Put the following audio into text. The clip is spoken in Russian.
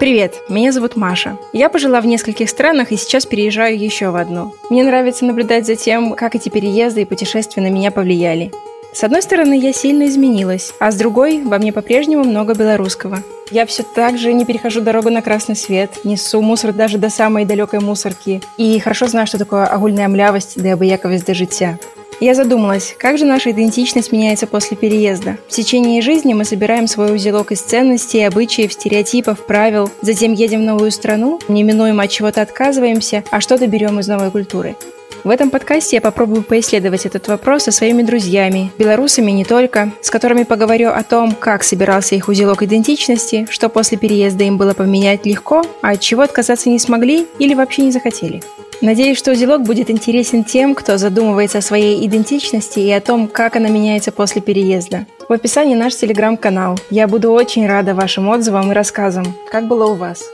Привет, меня зовут Маша. Я пожила в нескольких странах и сейчас переезжаю еще в одну. Мне нравится наблюдать за тем, как эти переезды и путешествия на меня повлияли. С одной стороны, я сильно изменилась, а с другой, во мне по-прежнему много белорусского. Я все так же не перехожу дорогу на красный свет, несу мусор даже до самой далекой мусорки и хорошо знаю, что такое огульная млявость да абыяковость до життя. Я задумалась, как же наша идентичность меняется после переезда. В течение жизни мы собираем свой узелок из ценностей, обычаев, стереотипов, правил, затем едем в новую страну, неминуемо от чего-то отказываемся, а что-то берем из новой культуры. В этом подкасте я попробую поисследовать этот вопрос со своими друзьями, белорусами не только, с которыми поговорю о том, как собирался их узелок идентичности, что после переезда им было поменять легко, а от чего отказаться не смогли или вообще не захотели. Надеюсь, что узелок будет интересен тем, кто задумывается о своей идентичности и о том, как она меняется после переезда. В описании наш телеграм-канал. Я буду очень рада вашим отзывам и рассказам. Как было у вас?